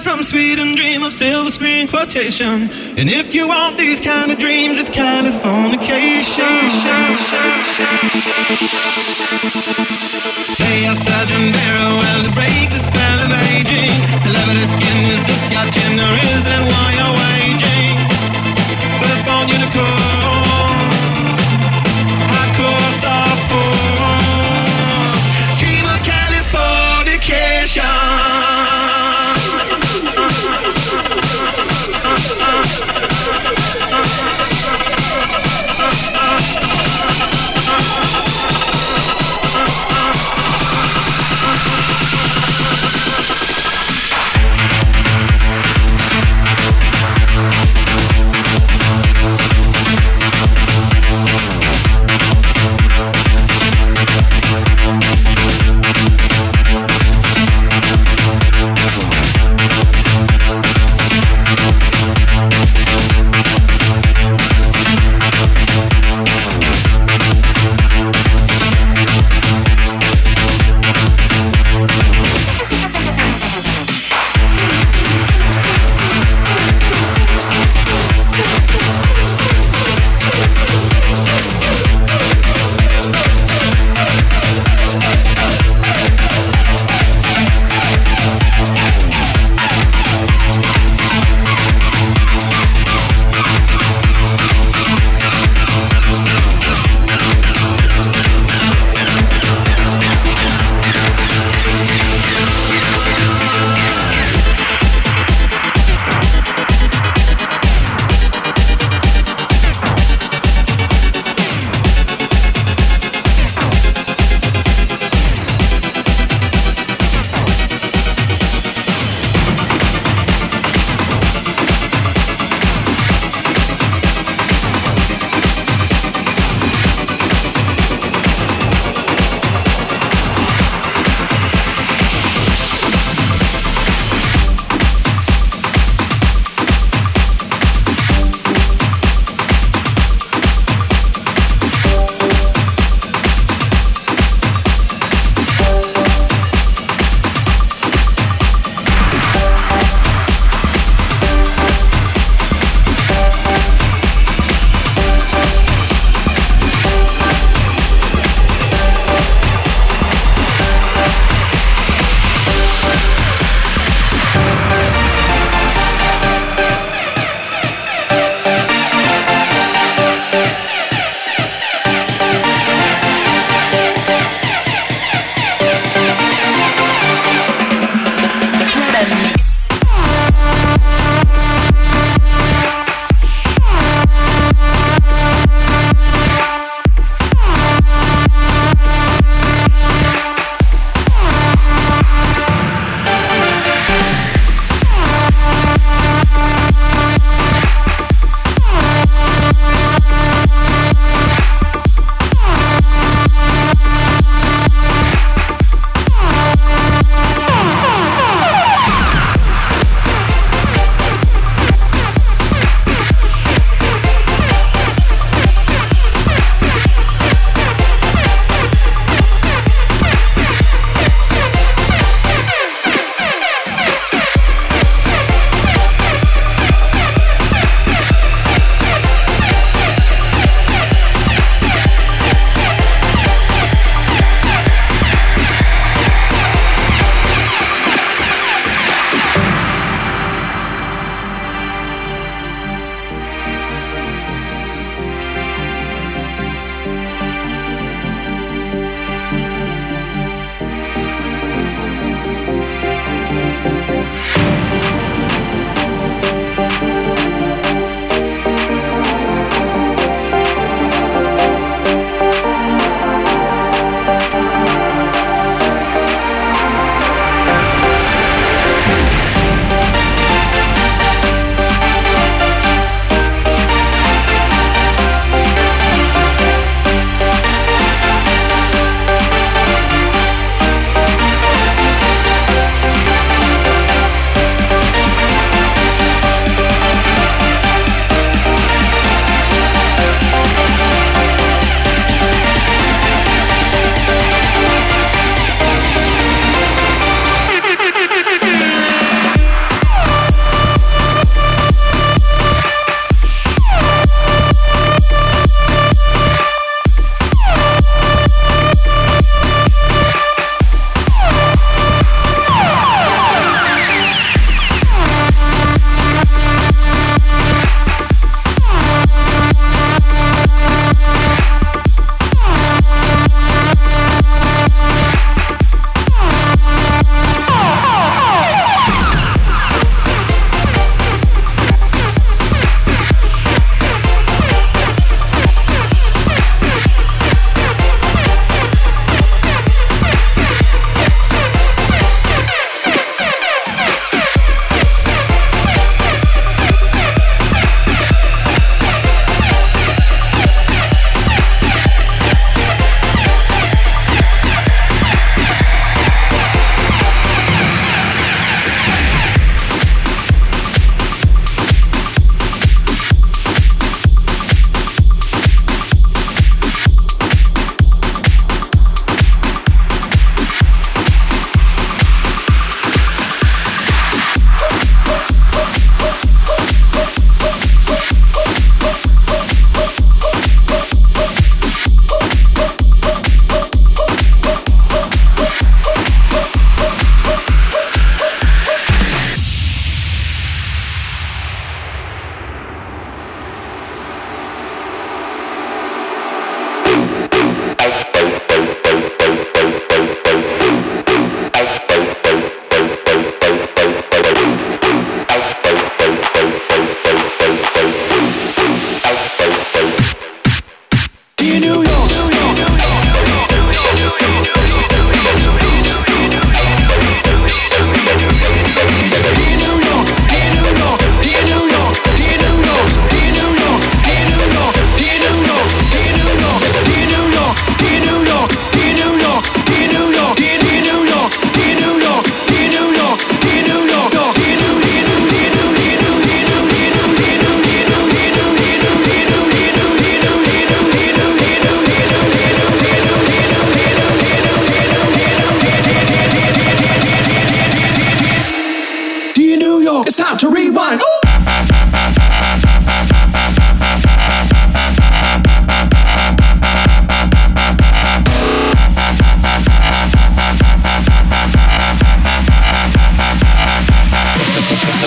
Little from Sweden dream of silver screen quotation. And if you want these kind of dreams, it's Californication. Say a Sergeant Barrow well break the spell of aging. The skin is this your gender, is that why you're waging?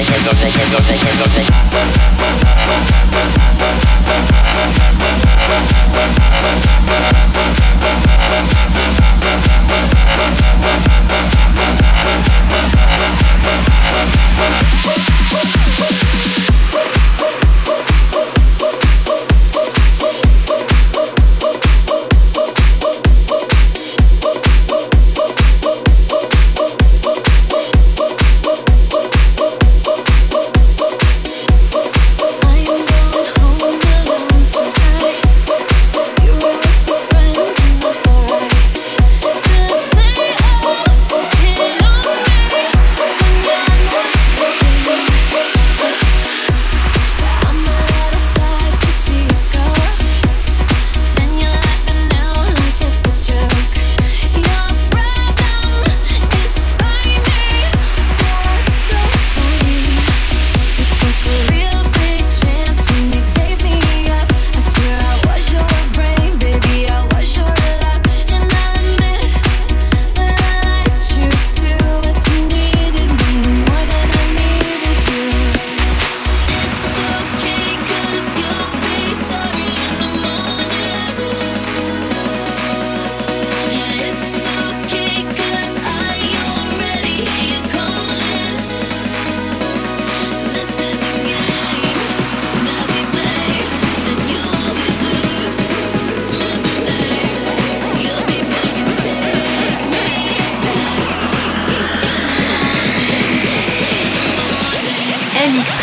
Thank you.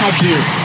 Radio.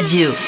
Radio.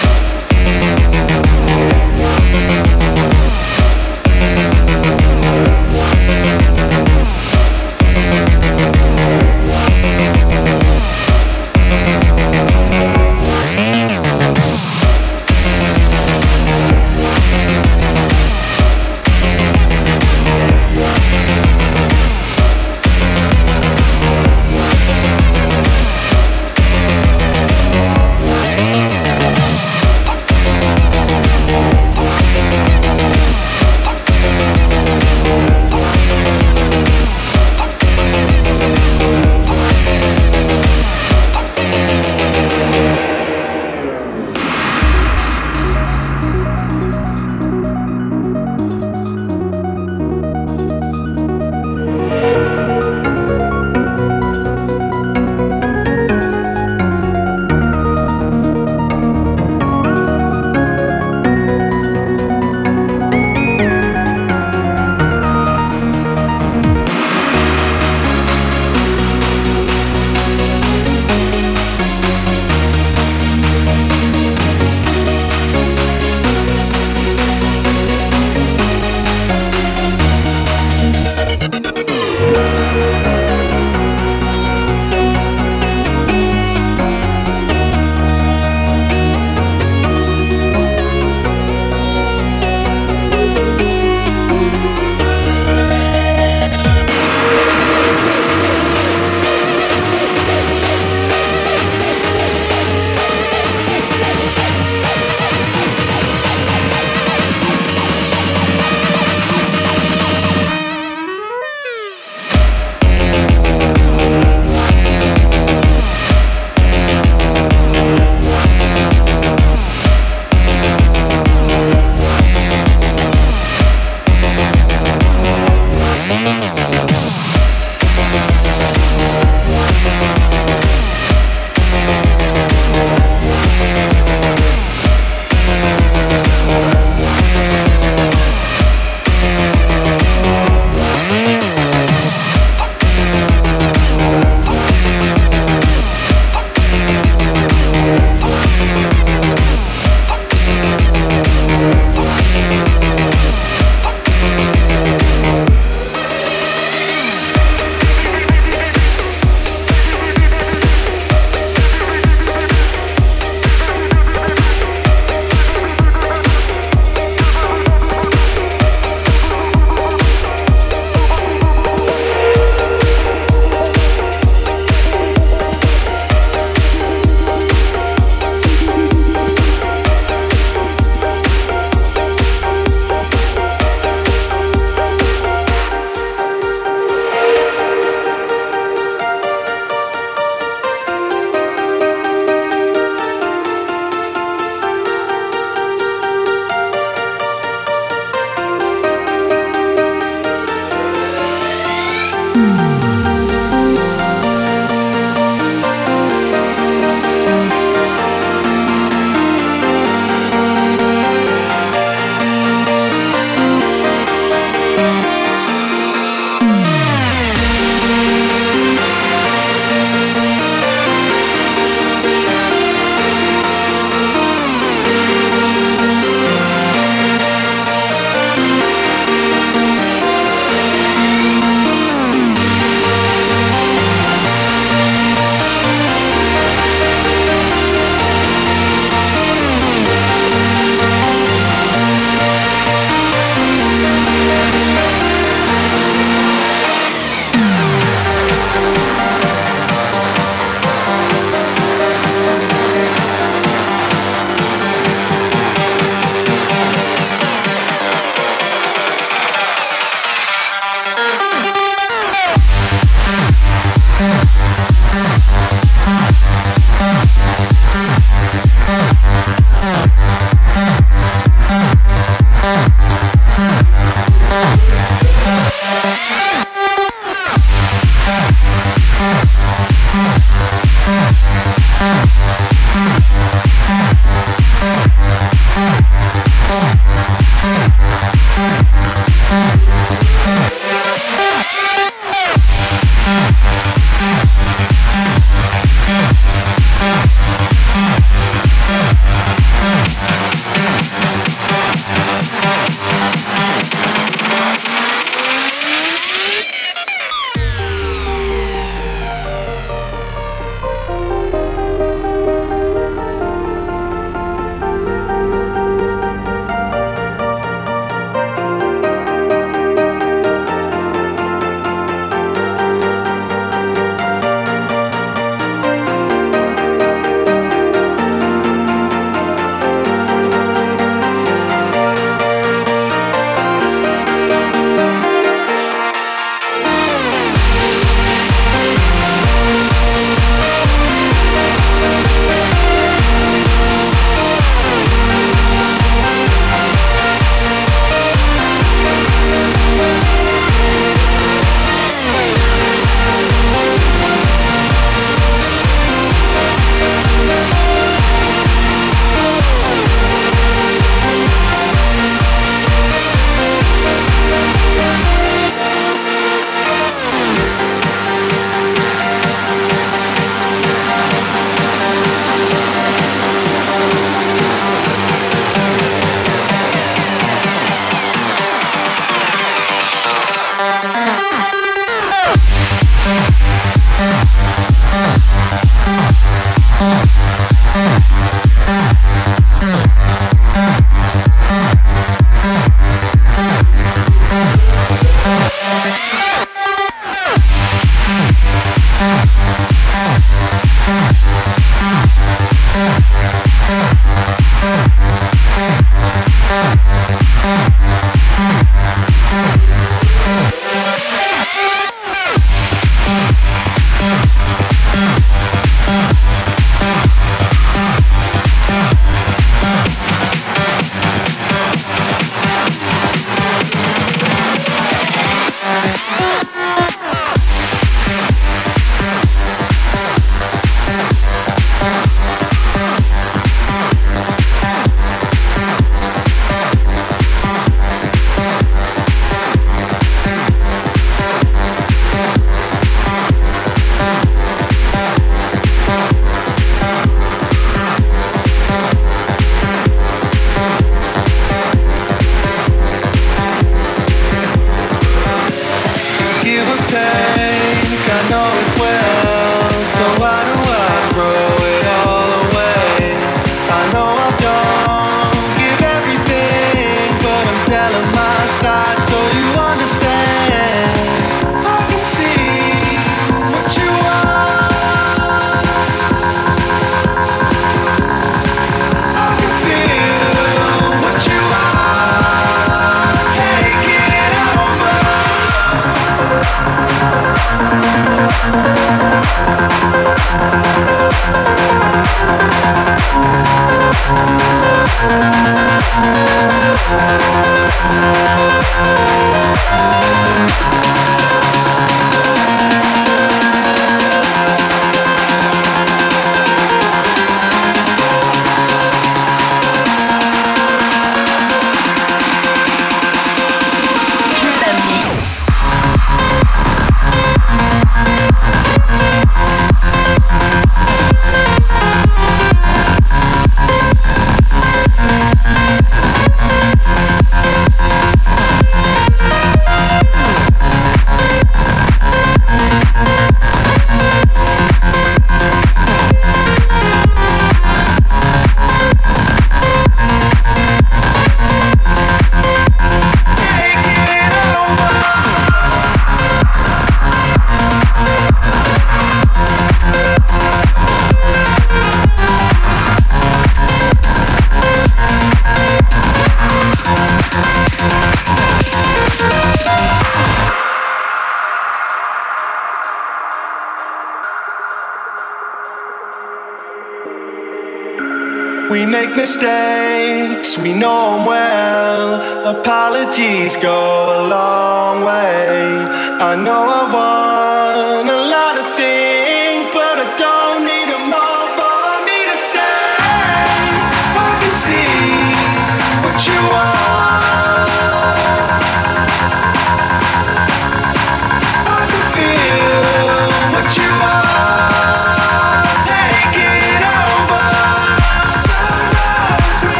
Mistakes, we know them well. Apologies go a long way. I know I want a lot of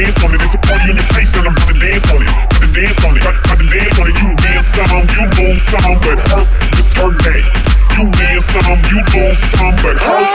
dance on it. It's a party in the face and I'm about to dance on it. About to dance on it. About, about to dance on it. You dance some, you move some, but hurt, it's her day. You dance some, you move some, but hurt.